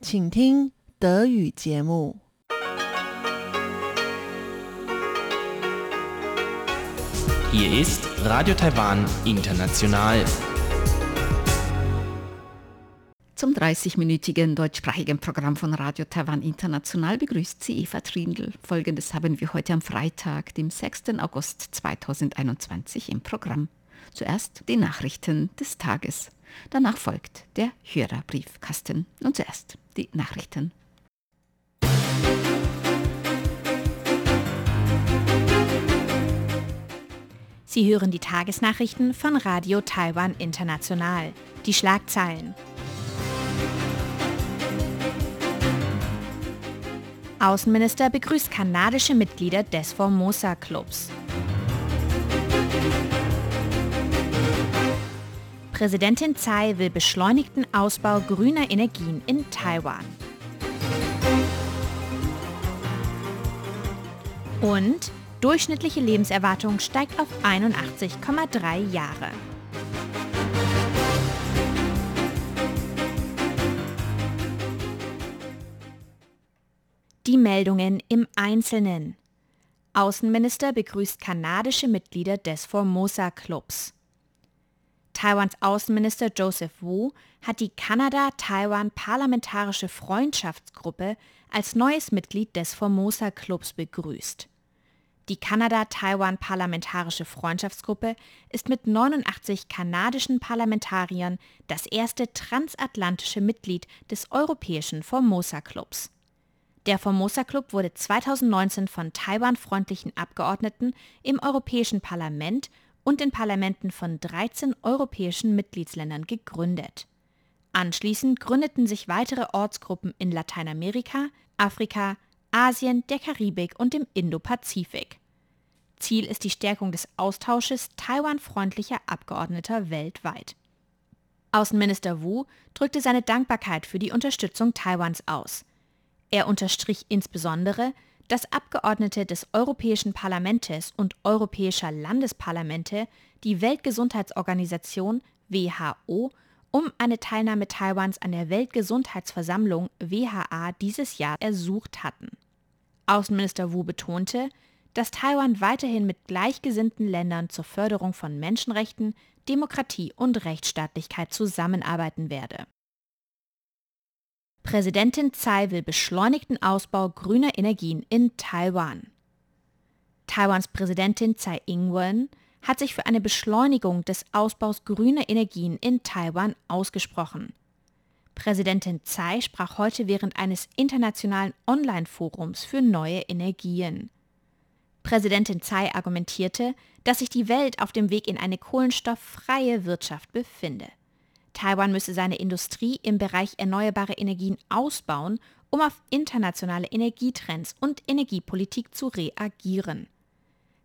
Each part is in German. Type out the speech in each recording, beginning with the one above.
请听德语节目。 Hier ist Radio Taiwan International. Zum 30-minütigen deutschsprachigen Programm von Radio Taiwan International begrüßt sie Eva Trindl. Folgendes haben wir heute am Freitag, dem 6. August 2021 im Programm. Zuerst die Nachrichten des Tages. Danach folgt der Hörerbriefkasten. Und zuerst die Nachrichten. Sie hören die Tagesnachrichten von Radio Taiwan International. Die Schlagzeilen. Außenminister begrüßt kanadische Mitglieder des Formosa Clubs. Präsidentin Tsai will beschleunigten Ausbau grüner Energien in Taiwan. Und durchschnittliche Lebenserwartung steigt auf 81,3 Jahre. Die Meldungen im Einzelnen. Außenminister begrüßt kanadische Mitglieder des Formosa Clubs. Taiwans Außenminister Joseph Wu hat die Kanada-Taiwan Parlamentarische Freundschaftsgruppe als neues Mitglied des Formosa Clubs begrüßt. Die Kanada-Taiwan Parlamentarische Freundschaftsgruppe ist mit 89 kanadischen Parlamentariern das erste transatlantische Mitglied des europäischen Formosa Clubs. Der Formosa Club wurde 2019 von Taiwan-freundlichen Abgeordneten im Europäischen Parlament und den Parlamenten von 13 europäischen Mitgliedsländern gegründet. Anschließend gründeten sich weitere Ortsgruppen in Lateinamerika, Afrika, Asien, der Karibik und dem Indopazifik. Ziel ist die Stärkung des Austausches Taiwan-freundlicher Abgeordneter weltweit. Außenminister Wu drückte seine Dankbarkeit für die Unterstützung Taiwans aus. Er unterstrich insbesondere, dass Abgeordnete des Europäischen Parlaments und europäischer Landesparlamente die Weltgesundheitsorganisation WHO um eine Teilnahme Taiwans an der Weltgesundheitsversammlung WHA dieses Jahr ersucht hatten. Außenminister Wu betonte, dass Taiwan weiterhin mit gleichgesinnten Ländern zur Förderung von Menschenrechten, Demokratie und Rechtsstaatlichkeit zusammenarbeiten werde. Präsidentin Tsai will beschleunigten Ausbau grüner Energien in Taiwan. Taiwans Präsidentin Tsai Ing-wen hat sich für eine Beschleunigung des Ausbaus grüner Energien in Taiwan ausgesprochen. Präsidentin Tsai sprach heute während eines internationalen Online-Forums für neue Energien. Präsidentin Tsai argumentierte, dass sich die Welt auf dem Weg in eine kohlenstofffreie Wirtschaft befinde. Taiwan müsse seine Industrie im Bereich erneuerbare Energien ausbauen, um auf internationale Energietrends und Energiepolitik zu reagieren.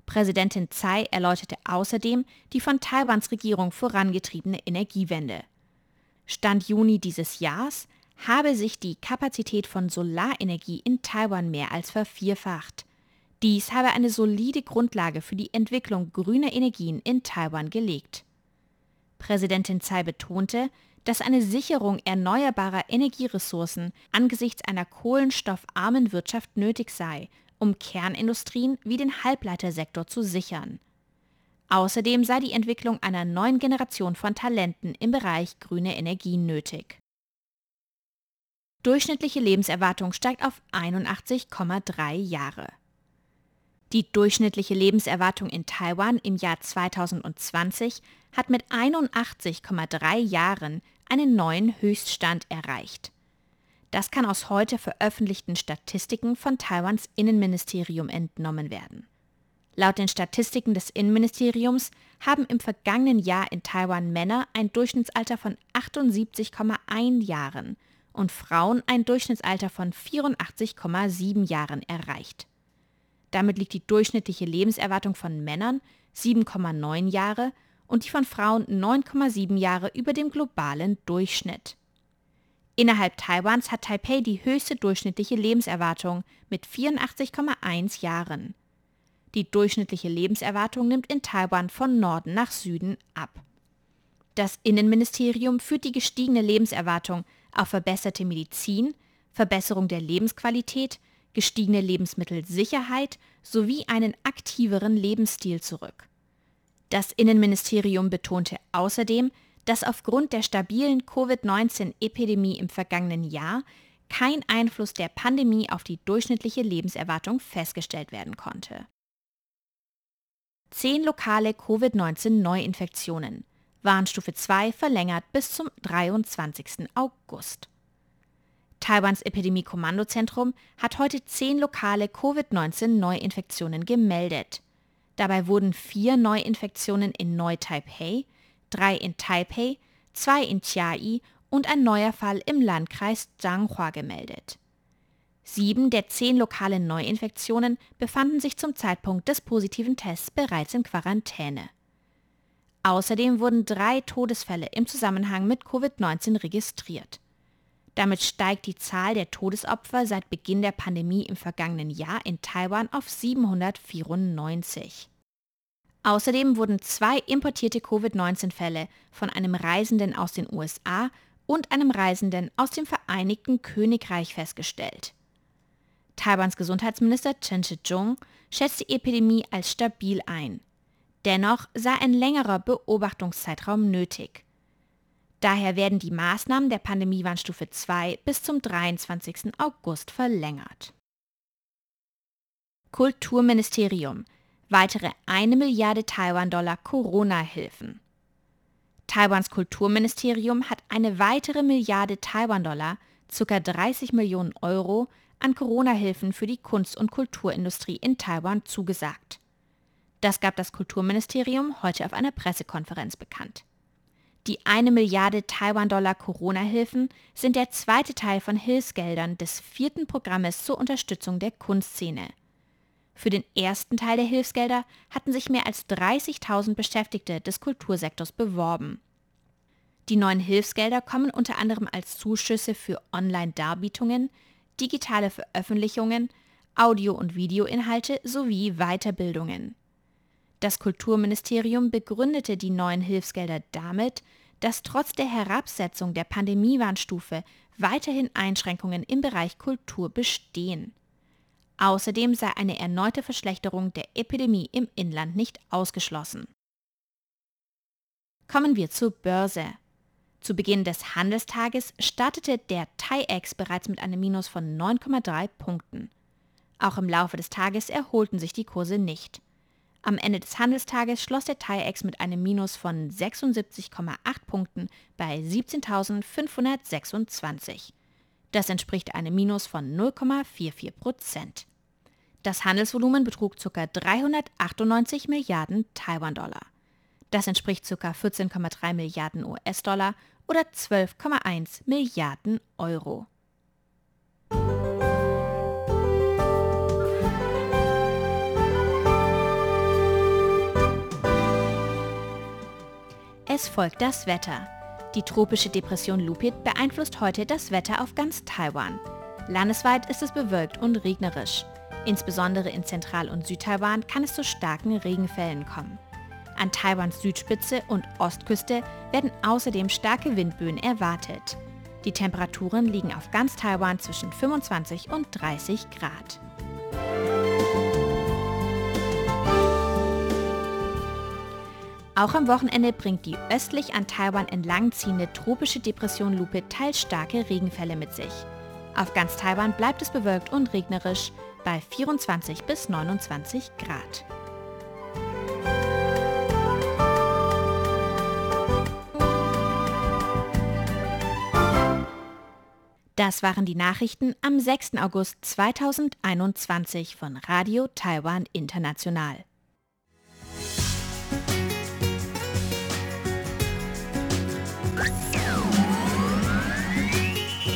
Präsidentin Tsai erläuterte außerdem die von Taiwans Regierung vorangetriebene Energiewende. Stand Juni dieses Jahres habe sich die Kapazität von Solarenergie in Taiwan mehr als vervierfacht. Dies habe eine solide Grundlage für die Entwicklung grüner Energien in Taiwan gelegt. Präsidentin Tsai betonte, dass eine Sicherung erneuerbarer Energieressourcen angesichts einer kohlenstoffarmen Wirtschaft nötig sei, um Kernindustrien wie den Halbleitersektor zu sichern. Außerdem sei die Entwicklung einer neuen Generation von Talenten im Bereich grüne Energien nötig. Durchschnittliche Lebenserwartung steigt auf 81,3 Jahre. Die durchschnittliche Lebenserwartung in Taiwan im Jahr 2020 hat mit 81,3 Jahren einen neuen Höchststand erreicht. Das kann aus heute veröffentlichten Statistiken von Taiwans Innenministerium entnommen werden. Laut den Statistiken des Innenministeriums haben im vergangenen Jahr in Taiwan Männer ein Durchschnittsalter von 78,1 Jahren und Frauen ein Durchschnittsalter von 84,7 Jahren erreicht. Damit liegt die durchschnittliche Lebenserwartung von Männern 7,9 Jahre und die von Frauen 9,7 Jahre über dem globalen Durchschnitt. Innerhalb Taiwans hat Taipei die höchste durchschnittliche Lebenserwartung mit 84,1 Jahren. Die durchschnittliche Lebenserwartung nimmt in Taiwan von Norden nach Süden ab. Das Innenministerium führt die gestiegene Lebenserwartung auf verbesserte Medizin, Verbesserung der Lebensqualität, gestiegene Lebensmittelsicherheit sowie einen aktiveren Lebensstil zurück. Das Innenministerium betonte außerdem, dass aufgrund der stabilen Covid-19-Epidemie im vergangenen Jahr kein Einfluss der Pandemie auf die durchschnittliche Lebenserwartung festgestellt werden konnte. Zehn lokale Covid-19-Neuinfektionen. Warnstufe 2 verlängert bis zum 23. August. Taiwans Epidemie-Kommandozentrum hat heute zehn lokale Covid-19-Neuinfektionen gemeldet. Dabei wurden vier Neuinfektionen in Neu-Taipei, drei in Taipei, zwei in Chiayi und ein neuer Fall im Landkreis Zhanghua gemeldet. Sieben der zehn lokalen Neuinfektionen befanden sich zum Zeitpunkt des positiven Tests bereits in Quarantäne. Außerdem wurden drei Todesfälle im Zusammenhang mit Covid-19 registriert. Damit steigt die Zahl der Todesopfer seit Beginn der Pandemie im vergangenen Jahr in Taiwan auf 794. Außerdem wurden zwei importierte Covid-19-Fälle von einem Reisenden aus den USA und einem Reisenden aus dem Vereinigten Königreich festgestellt. Taiwans Gesundheitsminister Chen Shih-chung schätzt die Epidemie als stabil ein. Dennoch sei ein längerer Beobachtungszeitraum nötig. Daher werden die Maßnahmen der Pandemiewarnstufe 2 bis zum 23. August verlängert. Kulturministerium. Weitere 1 Milliarde Taiwan-Dollar Corona-Hilfen. Taiwans Kulturministerium hat eine weitere Milliarde Taiwan-Dollar, ca. 30 Millionen Euro, an Corona-Hilfen für die Kunst- und Kulturindustrie in Taiwan zugesagt. Das gab das Kulturministerium heute auf einer Pressekonferenz bekannt. Die eine Milliarde Taiwan-Dollar Corona-Hilfen sind der zweite Teil von Hilfsgeldern des vierten Programmes zur Unterstützung der Kunstszene. Für den ersten Teil der Hilfsgelder hatten sich mehr als 30.000 Beschäftigte des Kultursektors beworben. Die neuen Hilfsgelder kommen unter anderem als Zuschüsse für Online-Darbietungen, digitale Veröffentlichungen, Audio- und Videoinhalte sowie Weiterbildungen. Das Kulturministerium begründete die neuen Hilfsgelder damit, dass trotz der Herabsetzung der Pandemiewarnstufe weiterhin Einschränkungen im Bereich Kultur bestehen. Außerdem sei eine erneute Verschlechterung der Epidemie im Inland nicht ausgeschlossen. Kommen wir zur Börse. Zu Beginn des Handelstages startete der TAIEX bereits mit einem Minus von 9,3 Punkten. Auch im Laufe des Tages erholten sich die Kurse nicht. Am Ende des Handelstages schloss der TAIEX mit einem Minus von 76,8 Punkten bei 17.526. Das entspricht einem Minus von 0,44 Prozent. Das Handelsvolumen betrug ca. 398 Milliarden Taiwan-Dollar. Das entspricht ca. 14,3 Milliarden US-Dollar oder 12,1 Milliarden Euro. Es folgt das Wetter. Die tropische Depression Lupit beeinflusst heute das Wetter auf ganz Taiwan. Landesweit ist es bewölkt und regnerisch. Insbesondere in Zentral- und Südtaiwan kann es zu starken Regenfällen kommen. An Taiwans Südspitze und Ostküste werden außerdem starke Windböen erwartet. Die Temperaturen liegen auf ganz Taiwan zwischen 25 und 30 Grad. Auch am Wochenende bringt die östlich an Taiwan entlang ziehende tropische Depression Lupe teils starke Regenfälle mit sich. Auf ganz Taiwan bleibt es bewölkt und regnerisch bei 24 bis 29 Grad. Das waren die Nachrichten am 6. August 2021 von Radio Taiwan International.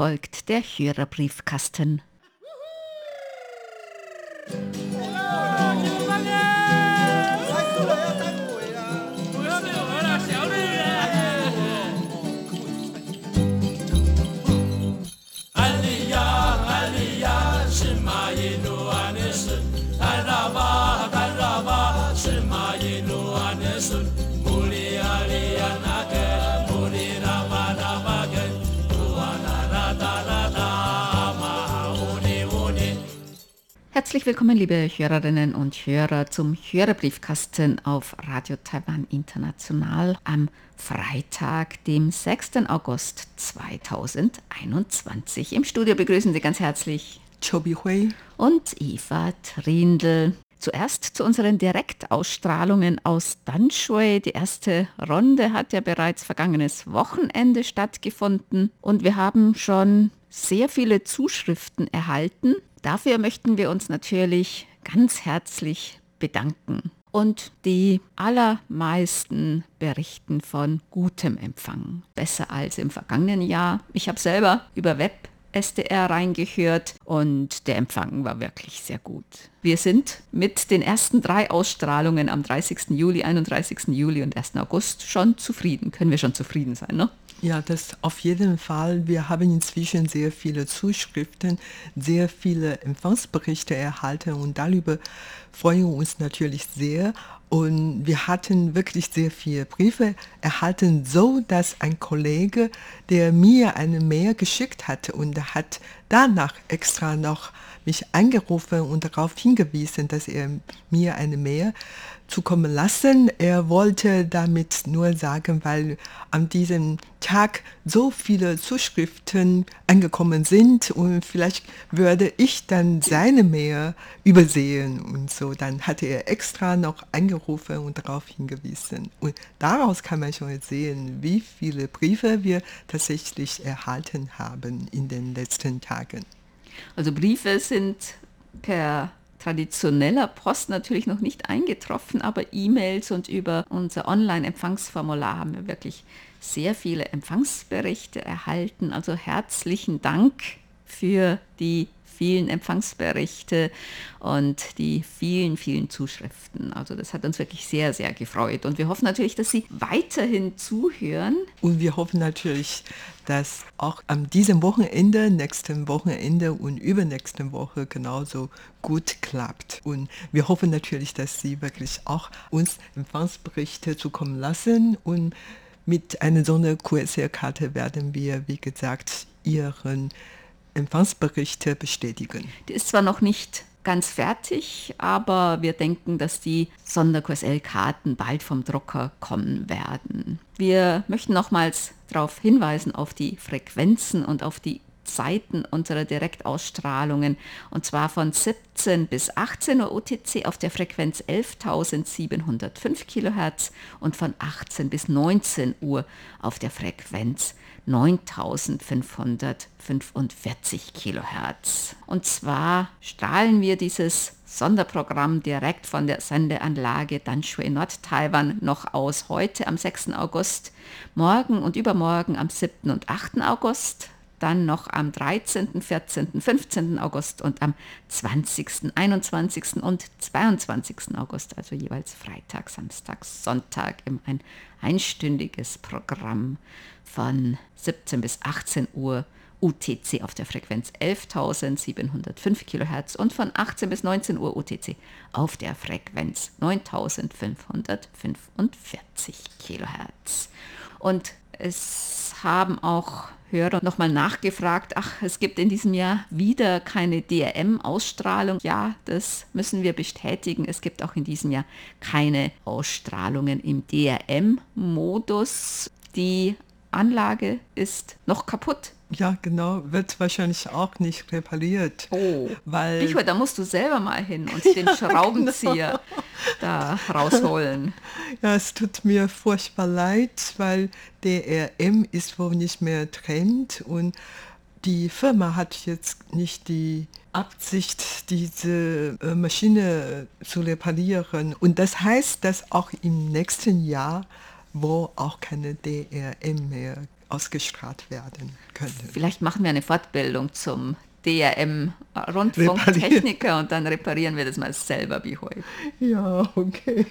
Folgt der Hörerbriefkasten. Herzlich willkommen, liebe Hörerinnen und Hörer, zum Hörerbriefkasten auf Radio Taiwan International am Freitag, dem 6. August 2021. Im Studio begrüßen Sie ganz herzlich Chobi Hui und Eva Trindl. Zuerst zu unseren Direktausstrahlungen aus Danshui. Die erste Runde hat ja bereits vergangenes Wochenende stattgefunden und wir haben schon sehr viele Zuschriften erhalten Dafür möchten wir uns natürlich ganz herzlich bedanken. Und die allermeisten berichten von gutem Empfang. Besser als im vergangenen Jahr. Ich habe selber über Web SDR reingehört und der Empfang war wirklich sehr gut. Wir sind mit den ersten drei Ausstrahlungen am 30. Juli, 31. Juli und 1. August schon zufrieden. Können wir schon zufrieden sein, ne? Ja, das auf jeden Fall. Wir haben inzwischen sehr viele Zuschriften, sehr viele Empfangsberichte erhalten und darüber freuen wir uns natürlich sehr. Und wir hatten wirklich sehr viele Briefe erhalten, so dass ein Kollege, der mir eine Mail geschickt hatte und hat danach extra noch mich angerufen und darauf hingewiesen, dass er mir eine Mail zukommen lassen. Er wollte damit nur sagen, weil an diesem Tag so viele Zuschriften angekommen sind und vielleicht würde ich dann seine Mail übersehen und so. Dann hatte er extra noch angerufen und darauf hingewiesen. Und daraus kann man schon sehen, wie viele Briefe wir tatsächlich erhalten haben in den letzten Tagen. Also Briefe sind per traditioneller Post natürlich noch nicht eingetroffen, aber E-Mails und über unser Online-Empfangsformular haben wir wirklich sehr viele Empfangsberichte erhalten. Also herzlichen Dank für die vielen Empfangsberichte und die vielen, vielen Zuschriften. Also das hat uns wirklich sehr, sehr gefreut. Und wir hoffen natürlich, dass Sie weiterhin zuhören. Und wir hoffen natürlich, dass auch an diesem Wochenende, nächsten Wochenende und übernächsten Woche genauso gut klappt. Und wir hoffen natürlich, dass Sie wirklich auch uns Empfangsberichte zukommen lassen und mit einer so einer QSL-Karte werden wir, wie gesagt, Ihren Empfangsberichte bestätigen. Die ist zwar noch nicht ganz fertig, aber wir denken, dass die Sonder-QSL-Karten bald vom Drucker kommen werden. Wir möchten nochmals darauf hinweisen, auf die Frequenzen und auf die Zeiten unserer Direktausstrahlungen und zwar von 17 bis 18 Uhr UTC auf der Frequenz 11.705 kHz und von 18 bis 19 Uhr auf der Frequenz 9545 kHz. Und zwar strahlen wir dieses Sonderprogramm direkt von der Sendeanlage Danshui Nord-Taiwan noch aus heute am 6. August, morgen und übermorgen am 7. und 8. August dann noch am 13., 14., 15. August und am 20., 21. und 22. August, also jeweils Freitag, Samstag, Sonntag, im ein einstündiges Programm von 17 bis 18 Uhr UTC auf der Frequenz 11.705 kHz und von 18 bis 19 Uhr UTC auf der Frequenz 9.545 kHz. Und es haben auch Hörer nochmal nachgefragt, ach, es gibt in diesem Jahr wieder keine DRM-Ausstrahlung. Ja, das müssen wir bestätigen. Es gibt auch in diesem Jahr keine Ausstrahlungen im DRM-Modus. Die Anlage ist noch kaputt. Ja, genau, wird wahrscheinlich auch nicht repariert. Oh, weil ich, da musst du selber mal hin und den ja, Schraubenzieher genau. da rausholen. Ja, es tut mir furchtbar leid, weil der RM ist wohl nicht mehr Trend und die Firma hat jetzt nicht die Absicht, diese äh, Maschine zu reparieren. Und das heißt, dass auch im nächsten Jahr wo auch keine DRM mehr ausgestrahlt werden könnte. Vielleicht machen wir eine Fortbildung zum DRM-Rundfunktechniker und dann reparieren wir das mal selber wie heute. Ja, okay.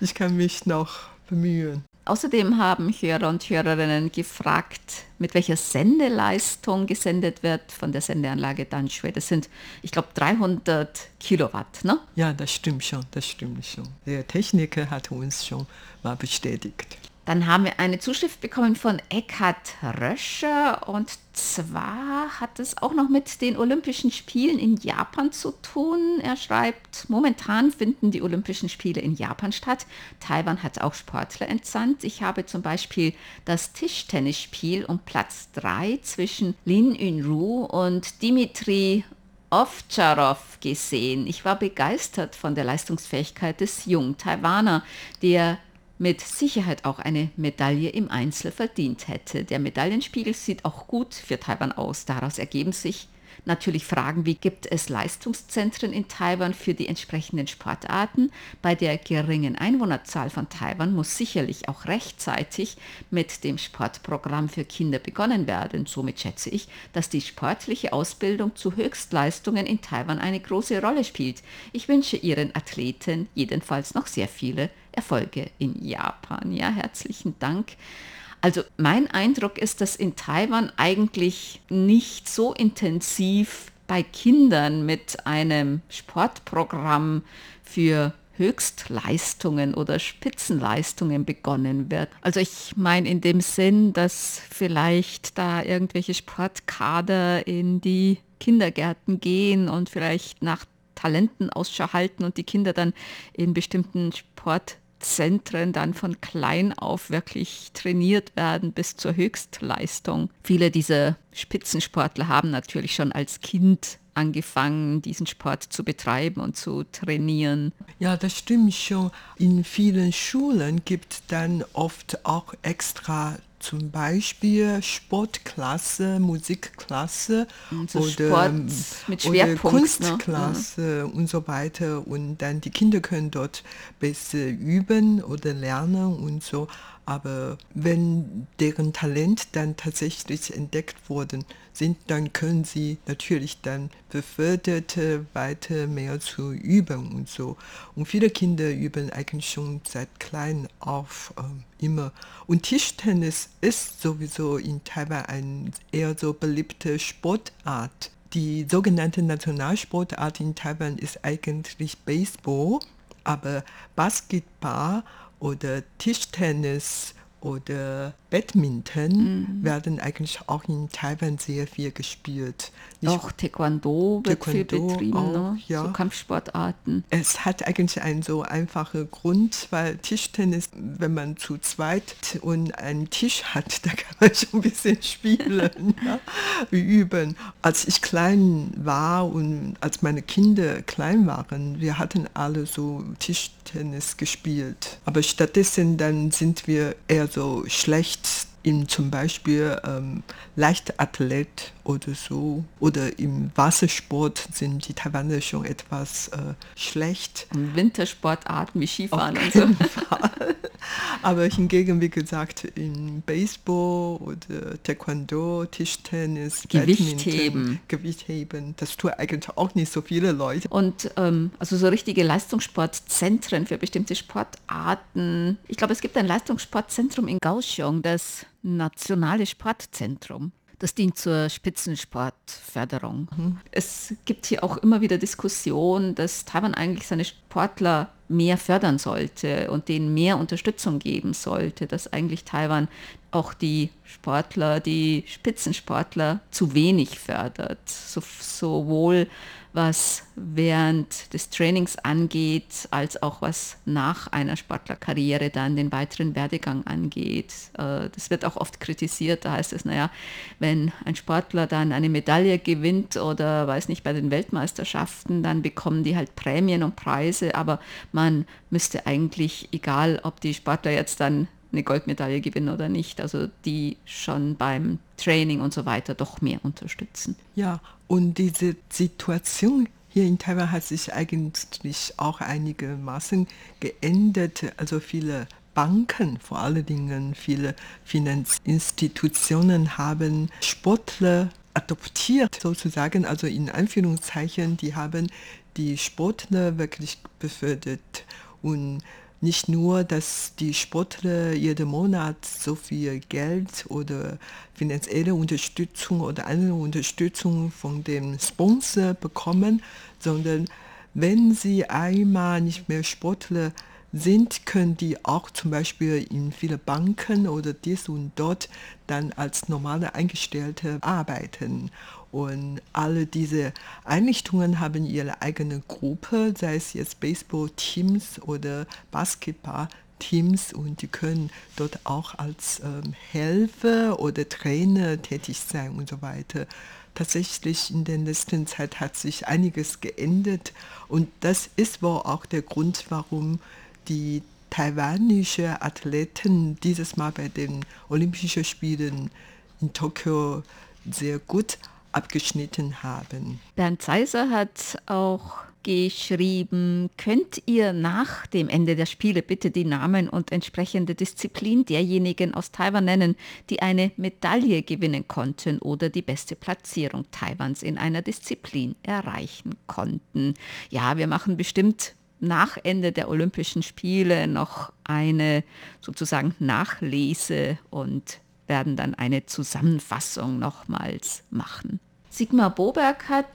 Ich kann mich noch bemühen. Außerdem haben Hörer und Hörerinnen gefragt, mit welcher Sendeleistung gesendet wird von der Sendeanlage Danschwe. Das sind, ich glaube, 300 Kilowatt, ne? Ja, das stimmt schon, das stimmt schon. Der Techniker hat uns schon mal bestätigt. Dann haben wir eine Zuschrift bekommen von Eckhard Röscher und zwar hat es auch noch mit den Olympischen Spielen in Japan zu tun. Er schreibt, momentan finden die Olympischen Spiele in Japan statt. Taiwan hat auch Sportler entsandt. Ich habe zum Beispiel das Tischtennisspiel um Platz 3 zwischen Lin Yunru und Dimitri Ovtcharov gesehen. Ich war begeistert von der Leistungsfähigkeit des jungen Taiwaner, der mit Sicherheit auch eine Medaille im Einzel verdient hätte. Der Medaillenspiegel sieht auch gut für Taiwan aus. Daraus ergeben sich natürlich Fragen, wie gibt es Leistungszentren in Taiwan für die entsprechenden Sportarten? Bei der geringen Einwohnerzahl von Taiwan muss sicherlich auch rechtzeitig mit dem Sportprogramm für Kinder begonnen werden. Somit schätze ich, dass die sportliche Ausbildung zu Höchstleistungen in Taiwan eine große Rolle spielt. Ich wünsche Ihren Athleten jedenfalls noch sehr viele Erfolge in Japan. Ja, herzlichen Dank. Also mein Eindruck ist, dass in Taiwan eigentlich nicht so intensiv bei Kindern mit einem Sportprogramm für Höchstleistungen oder Spitzenleistungen begonnen wird. Also ich meine in dem Sinn, dass vielleicht da irgendwelche Sportkader in die Kindergärten gehen und vielleicht nach Talenten Ausschau halten und die Kinder dann in bestimmten Sport Zentren dann von klein auf wirklich trainiert werden bis zur Höchstleistung. Viele dieser Spitzensportler haben natürlich schon als Kind angefangen, diesen Sport zu betreiben und zu trainieren. Ja, das stimmt schon. In vielen Schulen gibt es dann oft auch extra zum Beispiel Sportklasse, Musikklasse so oder, mit oder Kunstklasse ne? und so weiter. Und dann die Kinder können dort besser üben oder lernen und so. Aber wenn deren Talent dann tatsächlich entdeckt worden sind, dann können sie natürlich dann befördert weiter mehr zu üben und so. Und viele Kinder üben eigentlich schon seit klein auf äh, immer. Und Tischtennis ist sowieso in Taiwan eine eher so beliebte Sportart. Die sogenannte Nationalsportart in Taiwan ist eigentlich Baseball, aber Basketball oder Tischtennis oder Badminton mhm. werden eigentlich auch in Taiwan sehr viel gespielt. Nicht auch Taekwondo wird Taekwondo viel betrieben, auch, ne? ja. so Kampfsportarten. Es hat eigentlich einen so einfachen Grund, weil Tischtennis, wenn man zu zweit und einen Tisch hat, da kann man schon ein bisschen spielen, ja, üben. Als ich klein war und als meine Kinder klein waren, wir hatten alle so Tischtennis gespielt. Aber stattdessen dann sind wir eher so schlecht in zum Beispiel ähm, Leichtathlet oder so oder im Wassersport sind die Taiwaner schon etwas äh, schlecht. Wintersportarten wie Skifahren und so. Aber hingegen, wie gesagt, im Baseball oder Taekwondo, Tischtennis, Gewichtheben. Gewichtheben, das tun eigentlich auch nicht so viele Leute. Und ähm, also so richtige Leistungssportzentren für bestimmte Sportarten. Ich glaube, es gibt ein Leistungssportzentrum in Kaohsiung, das Nationale Sportzentrum. Das dient zur Spitzensportförderung. Mhm. Es gibt hier auch immer wieder Diskussionen, dass Taiwan eigentlich seine Sportler mehr fördern sollte und denen mehr Unterstützung geben sollte, dass eigentlich Taiwan auch die Sportler, die Spitzensportler zu wenig fördert, so, sowohl was während des Trainings angeht, als auch was nach einer Sportlerkarriere dann den weiteren Werdegang angeht. Äh, das wird auch oft kritisiert. Da heißt es, naja, wenn ein Sportler dann eine Medaille gewinnt oder weiß nicht, bei den Weltmeisterschaften, dann bekommen die halt Prämien und Preise, aber man müsste eigentlich, egal ob die Sportler jetzt dann eine Goldmedaille gewinnen oder nicht, also die schon beim Training und so weiter doch mehr unterstützen. Ja, und diese Situation hier in Taiwan hat sich eigentlich auch einigermaßen geändert. Also viele Banken, vor allen Dingen viele Finanzinstitutionen haben Sportler adoptiert sozusagen, also in Anführungszeichen, die haben die Sportler wirklich befördert und nicht nur, dass die Sportler jeden Monat so viel Geld oder finanzielle Unterstützung oder andere Unterstützung von dem Sponsor bekommen, sondern wenn sie einmal nicht mehr Sportler sind, können die auch zum Beispiel in viele Banken oder dies und dort dann als normale Eingestellte arbeiten. Und alle diese Einrichtungen haben ihre eigene Gruppe, sei es jetzt Baseball-Teams oder Basketball-Teams und die können dort auch als ähm, Helfer oder Trainer tätig sein und so weiter. Tatsächlich in der letzten Zeit hat sich einiges geändert und das ist wohl auch der Grund, warum die taiwanische Athleten dieses Mal bei den Olympischen Spielen in Tokio sehr gut abgeschnitten haben. Bernd Zeiser hat auch geschrieben, könnt ihr nach dem Ende der Spiele bitte die Namen und entsprechende Disziplin derjenigen aus Taiwan nennen, die eine Medaille gewinnen konnten oder die beste Platzierung Taiwans in einer Disziplin erreichen konnten. Ja, wir machen bestimmt nach Ende der Olympischen Spiele noch eine sozusagen Nachlese und werden dann eine Zusammenfassung nochmals machen. Sigmar Boberg hat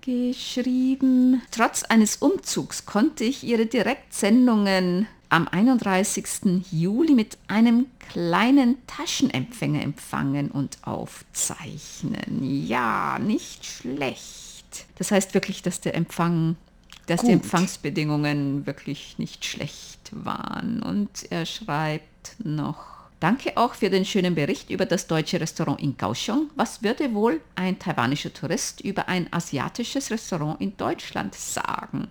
geschrieben, trotz eines Umzugs konnte ich ihre Direktsendungen am 31. Juli mit einem kleinen Taschenempfänger empfangen und aufzeichnen. Ja, nicht schlecht. Das heißt wirklich, dass der Empfang dass Gut. die Empfangsbedingungen wirklich nicht schlecht waren. Und er schreibt noch, Danke auch für den schönen Bericht über das deutsche Restaurant in Kaohsiung. Was würde wohl ein taiwanischer Tourist über ein asiatisches Restaurant in Deutschland sagen?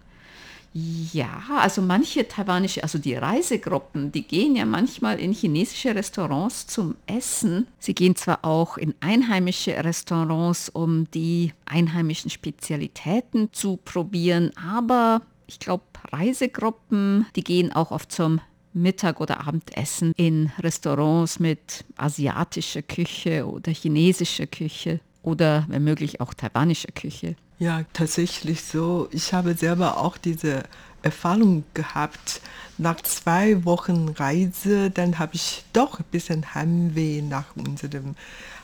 Ja, also manche taiwanische, also die Reisegruppen, die gehen ja manchmal in chinesische Restaurants zum Essen. Sie gehen zwar auch in einheimische Restaurants, um die einheimischen Spezialitäten zu probieren, aber ich glaube, Reisegruppen, die gehen auch oft zum Mittag- oder Abendessen in Restaurants mit asiatischer Küche oder chinesischer Küche oder wenn möglich auch taiwanischer Küche. Ja, tatsächlich so. Ich habe selber auch diese Erfahrung gehabt. Nach zwei Wochen Reise, dann habe ich doch ein bisschen Heimweh nach unserem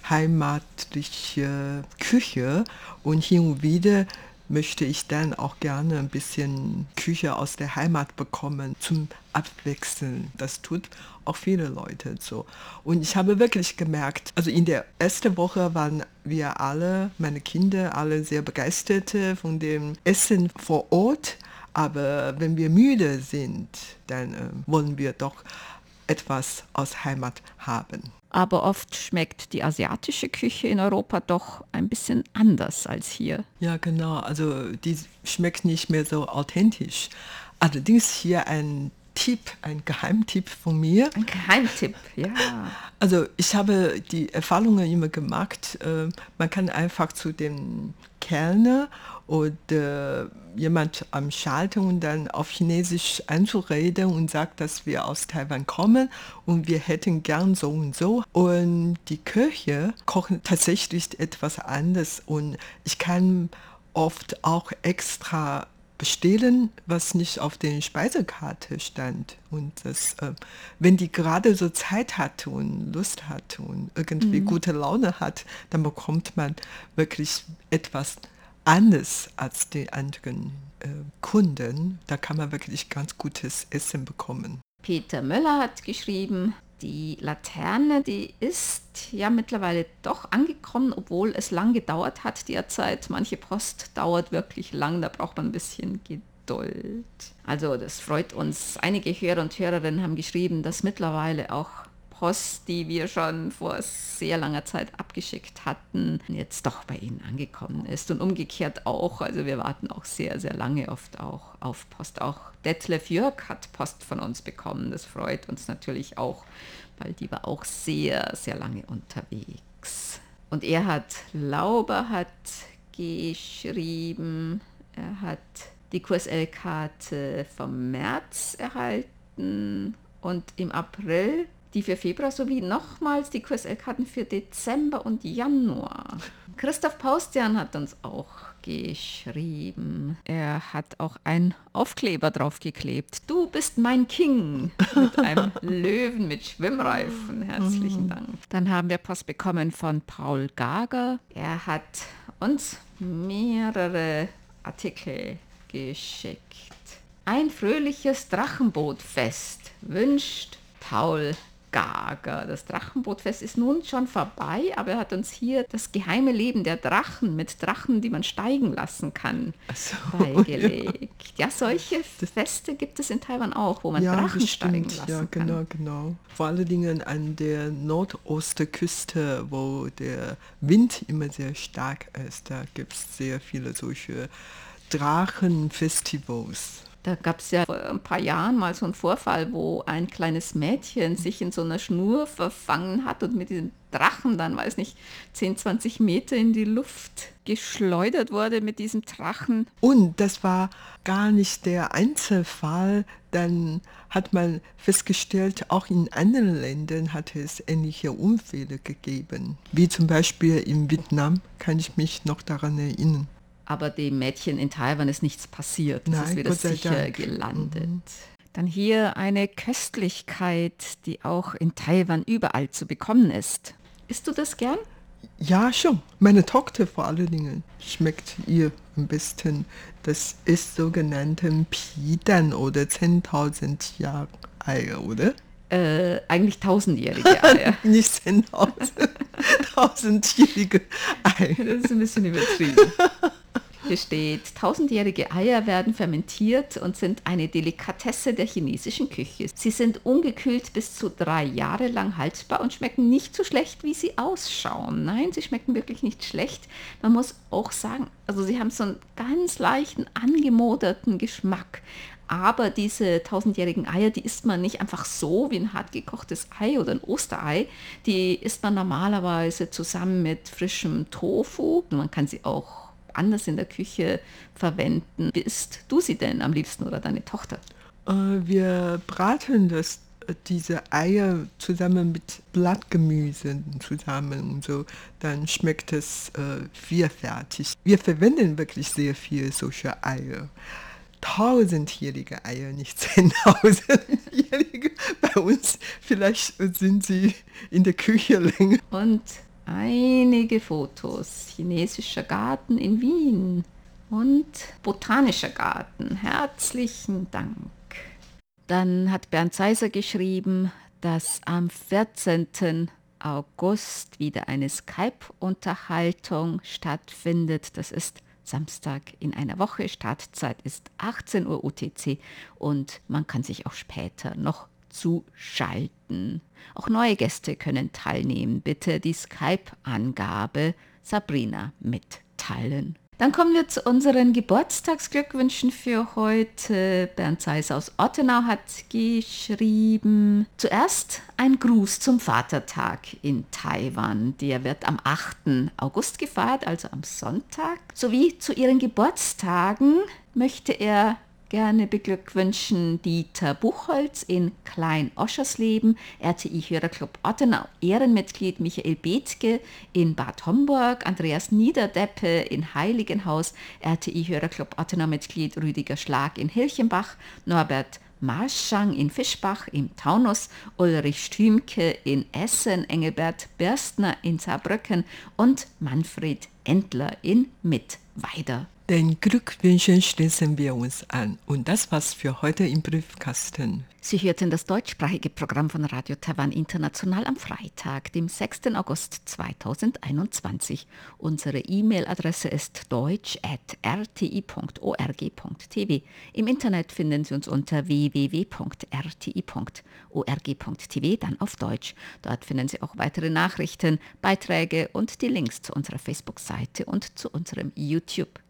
heimatlichen Küche und hin und wieder möchte ich dann auch gerne ein bisschen Küche aus der Heimat bekommen zum Abwechseln. Das tut auch viele Leute so. Und ich habe wirklich gemerkt, also in der ersten Woche waren wir alle, meine Kinder, alle sehr begeistert von dem Essen vor Ort. Aber wenn wir müde sind, dann äh, wollen wir doch etwas aus Heimat haben aber oft schmeckt die asiatische Küche in Europa doch ein bisschen anders als hier. Ja, genau. Also die schmeckt nicht mehr so authentisch. Allerdings hier ein Tipp, ein Geheimtipp von mir. Ein Geheimtipp, ja. Also ich habe die Erfahrungen immer gemacht, äh, man kann einfach zu dem Kellner oder jemand am Schalter und dann auf Chinesisch anzureden und sagt, dass wir aus Taiwan kommen und wir hätten gern so und so. Und die Köche kochen tatsächlich etwas anderes und ich kann oft auch extra bestellen, was nicht auf der Speisekarte stand. Und das, äh, wenn die gerade so Zeit hat und Lust hat und irgendwie mhm. gute Laune hat, dann bekommt man wirklich etwas anders als die anderen äh, Kunden. Da kann man wirklich ganz gutes Essen bekommen. Peter Möller hat geschrieben, die Laterne, die ist ja mittlerweile doch angekommen, obwohl es lang gedauert hat derzeit. Manche Post dauert wirklich lang, da braucht man ein bisschen Geduld. Also das freut uns. Einige Hörer und Hörerinnen haben geschrieben, dass mittlerweile auch Post, die wir schon vor sehr langer Zeit abgeschickt hatten, jetzt doch bei Ihnen angekommen ist. Und umgekehrt auch. Also wir warten auch sehr, sehr lange oft auch auf Post. Auch Detlef Jörg hat Post von uns bekommen. Das freut uns natürlich auch, weil die war auch sehr, sehr lange unterwegs. Und er hat, Lauber hat geschrieben, er hat die QSL-Karte vom März erhalten und im April die für Februar sowie nochmals die QSL-Karten für Dezember und Januar. Christoph Paustian hat uns auch geschrieben. Er hat auch einen Aufkleber draufgeklebt. Du bist mein King mit einem Löwen mit Schwimmreifen. Herzlichen Dank. Dann haben wir Post bekommen von Paul Gager. Er hat uns mehrere Artikel geschickt. Ein fröhliches Drachenbootfest wünscht Paul Gaga. Das Drachenbootfest ist nun schon vorbei, aber er hat uns hier das geheime Leben der Drachen mit Drachen, die man steigen lassen kann, so, beigelegt. Ja. ja. solche Feste gibt es in Taiwan auch, wo man ja, Drachen steigen lassen ja, kann. Ja, genau, genau. Vor allen Dingen an der Nordostküste, wo der Wind immer sehr stark ist, da gibt es sehr viele solche Drachenfestivals. Da gab es ja vor ein paar Jahren mal so einen Vorfall, wo ein kleines Mädchen sich in so einer Schnur verfangen hat und mit diesem Drachen dann, weiß nicht, 10, 20 Meter in die Luft geschleudert wurde mit diesem Drachen. Und das war gar nicht der Einzelfall. Dann hat man festgestellt, auch in anderen Ländern hat es ähnliche Unfälle gegeben. Wie zum Beispiel in Vietnam kann ich mich noch daran erinnern aber dem Mädchen in Taiwan ist nichts passiert. Nein, ist wieder sicher Dank. gelandet. Mhm. Dann hier eine Köstlichkeit, die auch in Taiwan überall zu bekommen ist. Isst du das gern? Ja, schon. Meine Tochter vor allen Dingen schmeckt ihr am besten. Das ist sogenannte Pidan oder 10.000 Jahre Eier, oder? Äh, eigentlich tausendjährige Eier. Nicht 10.000. tausendjährige Eier. Das ist ein bisschen übertrieben. Hier steht, tausendjährige Eier werden fermentiert und sind eine Delikatesse der chinesischen Küche. Sie sind ungekühlt bis zu drei Jahre lang haltbar und schmecken nicht so schlecht, wie sie ausschauen. Nein, sie schmecken wirklich nicht schlecht. Man muss auch sagen, also sie haben so einen ganz leichten, angemoderten Geschmack. Aber diese tausendjährigen Eier, die isst man nicht einfach so wie ein hart gekochtes Ei oder ein Osterei. Die isst man normalerweise zusammen mit frischem Tofu. Man kann sie auch anders in der Küche verwenden. Bist du sie denn am liebsten oder deine Tochter? Äh, wir braten das diese Eier zusammen mit Blattgemüse zusammen und so, dann schmeckt es äh, vielfältig. Wir verwenden wirklich sehr viel solche Eier. Tausendjährige Eier, nicht zehntausendjährige. Bei uns vielleicht sind sie in der Küche länger. Und einige Fotos. Chinesischer Garten in Wien und Botanischer Garten. Herzlichen Dank. Dann hat Bernd Seiser geschrieben, dass am 14. August wieder eine Skype-Unterhaltung stattfindet. Das ist Samstag in einer Woche. Startzeit ist 18 Uhr UTC und man kann sich auch später noch zuschalten. Auch neue Gäste können teilnehmen. Bitte die Skype-Angabe Sabrina mitteilen. Dann kommen wir zu unseren Geburtstagsglückwünschen für heute. Bernd Zeiss aus Ottenau hat geschrieben. Zuerst ein Gruß zum Vatertag in Taiwan. Der wird am 8. August gefeiert, also am Sonntag. Sowie zu ihren Geburtstagen möchte er gerne beglückwünschen Dieter Buchholz in Klein-Oschersleben, RTI-Hörerclub Ottenau, Ehrenmitglied Michael Bethke in Bad Homburg, Andreas Niederdeppe in Heiligenhaus, RTI-Hörerclub Ottenau-Mitglied Rüdiger Schlag in Hilchenbach, Norbert Marschang in Fischbach im Taunus, Ulrich Stümke in Essen, Engelbert Berstner in Saarbrücken und Manfred Endler in Mittweida. Den Glückwünschen schließen wir uns an. Und das war's für heute im Briefkasten. Sie hörten das deutschsprachige Programm von Radio Taiwan International am Freitag, dem 6. August 2021. Unsere E-Mail-Adresse ist deutsch.rti.org.tv. Im Internet finden Sie uns unter www.rti.org.tv, dann auf Deutsch. Dort finden Sie auch weitere Nachrichten, Beiträge und die Links zu unserer Facebook-Seite und zu unserem